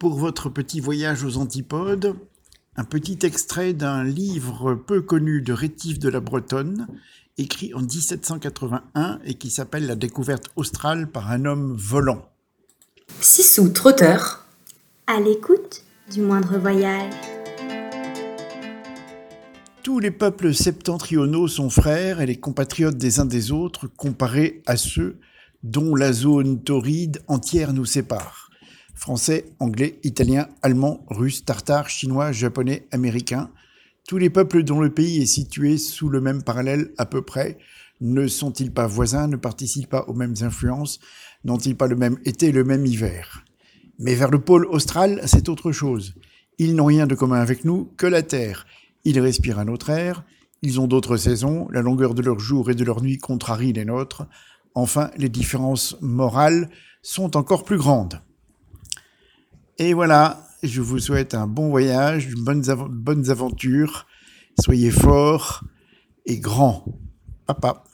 Pour votre petit voyage aux antipodes, un petit extrait d'un livre peu connu de Rétif de la Bretonne, écrit en 1781 et qui s'appelle La découverte australe par un homme volant. Sissou Trotteur, à l'écoute du moindre voyage. Tous les peuples septentrionaux sont frères et les compatriotes des uns des autres comparés à ceux dont la zone torride entière nous sépare. Français, anglais, italien, allemand, russe, tartare, chinois, japonais, américain, tous les peuples dont le pays est situé sous le même parallèle à peu près, ne sont-ils pas voisins, ne participent pas aux mêmes influences, n'ont-ils pas le même été le même hiver? Mais vers le pôle austral, c'est autre chose. Ils n'ont rien de commun avec nous que la Terre, ils respirent un autre air, ils ont d'autres saisons, la longueur de leurs jours et de leurs nuits contrarie les nôtres. Enfin, les différences morales sont encore plus grandes. Et voilà, je vous souhaite un bon voyage, de bonnes, bonnes aventures. Soyez forts et grands. Papa.